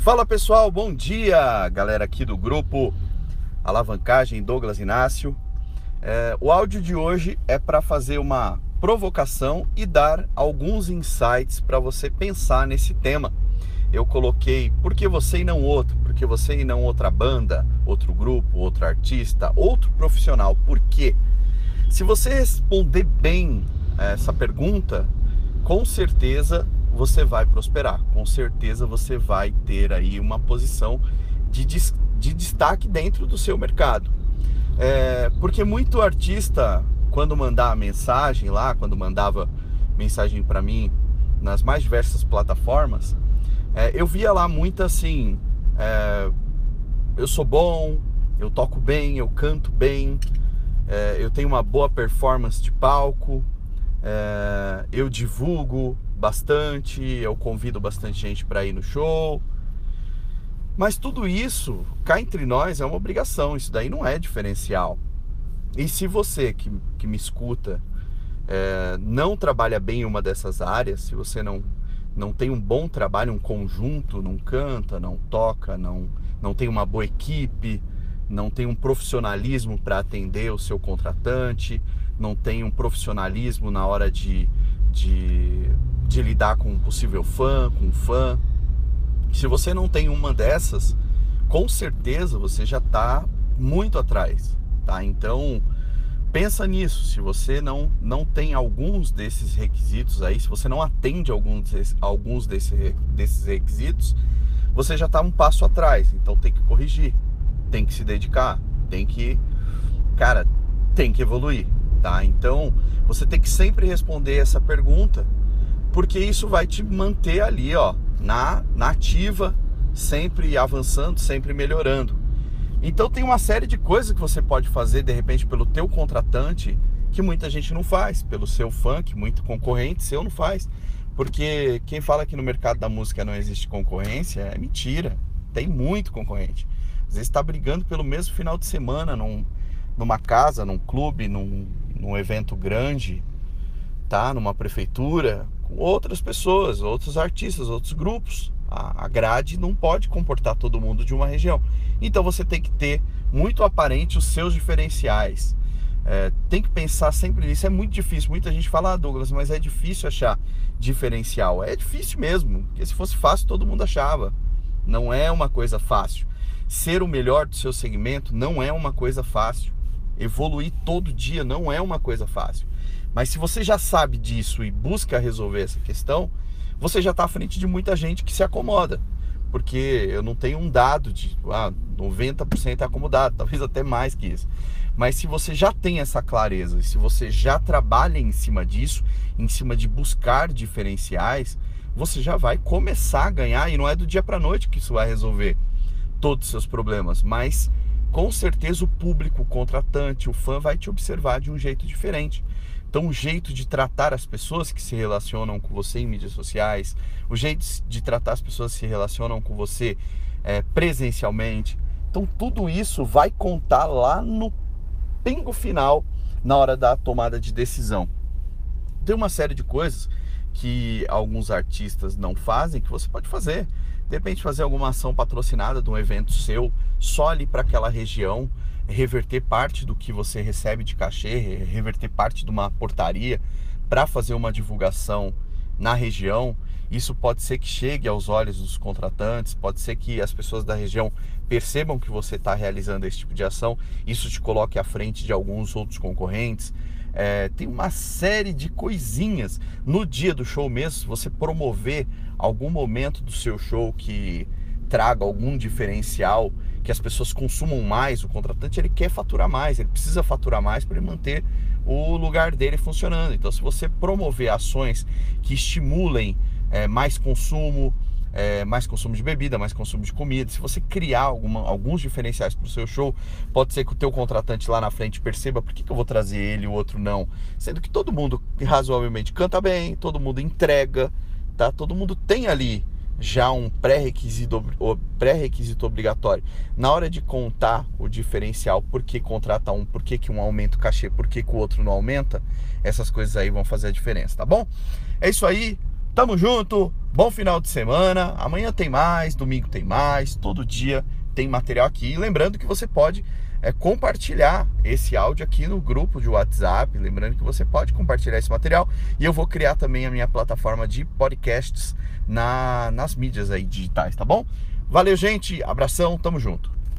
Fala pessoal, bom dia, galera aqui do grupo Alavancagem Douglas Inácio. É, o áudio de hoje é para fazer uma provocação e dar alguns insights para você pensar nesse tema. Eu coloquei por que você e não outro, por que você e não outra banda, outro grupo, outro artista, outro profissional. Por quê? Se você responder bem essa pergunta, com certeza você vai prosperar. Com certeza você vai ter aí uma posição de, de destaque dentro do seu mercado. É, porque muito artista, quando mandar mensagem lá, quando mandava mensagem para mim nas mais diversas plataformas, é, eu via lá muito assim: é, eu sou bom, eu toco bem, eu canto bem, é, eu tenho uma boa performance de palco, é, eu divulgo bastante, eu convido bastante gente para ir no show. Mas tudo isso, cá entre nós, é uma obrigação. Isso daí não é diferencial. E se você que, que me escuta é, não trabalha bem em uma dessas áreas, se você não, não tem um bom trabalho, um conjunto, não canta, não toca, não, não tem uma boa equipe, não tem um profissionalismo para atender o seu contratante, não tem um profissionalismo na hora de, de, de lidar com um possível fã, com um fã. Se você não tem uma dessas, com certeza você já está muito atrás, tá? Então pensa nisso. Se você não não tem alguns desses requisitos aí, se você não atende alguns alguns desses, desses requisitos, você já está um passo atrás. Então tem que corrigir tem que se dedicar, tem que, cara, tem que evoluir, tá? Então, você tem que sempre responder essa pergunta, porque isso vai te manter ali, ó, na, na ativa, sempre avançando, sempre melhorando. Então tem uma série de coisas que você pode fazer de repente pelo teu contratante que muita gente não faz, pelo seu fã, que muito concorrente seu não faz. Porque quem fala que no mercado da música não existe concorrência é mentira. Tem muito concorrente. Às vezes está brigando pelo mesmo final de semana num, numa casa, num clube, num, num evento grande, tá? Numa prefeitura, com outras pessoas, outros artistas, outros grupos. A, grade não pode comportar todo mundo de uma região. Então você tem que ter muito aparente os seus diferenciais. É, tem que pensar sempre nisso. É muito difícil. Muita gente fala, ah, Douglas, mas é difícil achar diferencial. É difícil mesmo. Porque se fosse fácil, todo mundo achava. Não é uma coisa fácil. Ser o melhor do seu segmento não é uma coisa fácil. Evoluir todo dia não é uma coisa fácil. Mas se você já sabe disso e busca resolver essa questão, você já está à frente de muita gente que se acomoda. Porque eu não tenho um dado de ah, 90% é acomodado, talvez até mais que isso. Mas se você já tem essa clareza, se você já trabalha em cima disso, em cima de buscar diferenciais, você já vai começar a ganhar e não é do dia para noite que isso vai resolver todos os seus problemas, mas com certeza o público, o contratante, o fã vai te observar de um jeito diferente. Então, o jeito de tratar as pessoas que se relacionam com você em mídias sociais, o jeito de tratar as pessoas que se relacionam com você é, presencialmente. Então, tudo isso vai contar lá no pingo final na hora da tomada de decisão. Tem uma série de coisas que alguns artistas não fazem que você pode fazer de repente fazer alguma ação patrocinada de um evento seu, só ali para aquela região, reverter parte do que você recebe de cachê, reverter parte de uma portaria para fazer uma divulgação na região. Isso pode ser que chegue aos olhos dos contratantes, pode ser que as pessoas da região percebam que você está realizando esse tipo de ação, isso te coloque à frente de alguns outros concorrentes. É, tem uma série de coisinhas no dia do show mesmo, você promover algum momento do seu show que traga algum diferencial, que as pessoas consumam mais, o contratante ele quer faturar mais, ele precisa faturar mais para manter o lugar dele funcionando. Então, se você promover ações que estimulem é, mais consumo, é, mais consumo de bebida, mais consumo de comida. Se você criar alguma, alguns diferenciais para o seu show, pode ser que o teu contratante lá na frente perceba por que, que eu vou trazer ele e o outro não. Sendo que todo mundo razoavelmente canta bem, todo mundo entrega, tá? Todo mundo tem ali já um pré-requisito pré-requisito obrigatório. Na hora de contar o diferencial, por que contrata um, por que, que um aumenta o cachê, por que, que o outro não aumenta, essas coisas aí vão fazer a diferença, tá bom? É isso aí, tamo junto, Bom final de semana. Amanhã tem mais, domingo tem mais, todo dia tem material aqui. E lembrando que você pode é, compartilhar esse áudio aqui no grupo de WhatsApp. Lembrando que você pode compartilhar esse material. E eu vou criar também a minha plataforma de podcasts na, nas mídias aí digitais, tá bom? Valeu, gente. Abração, tamo junto.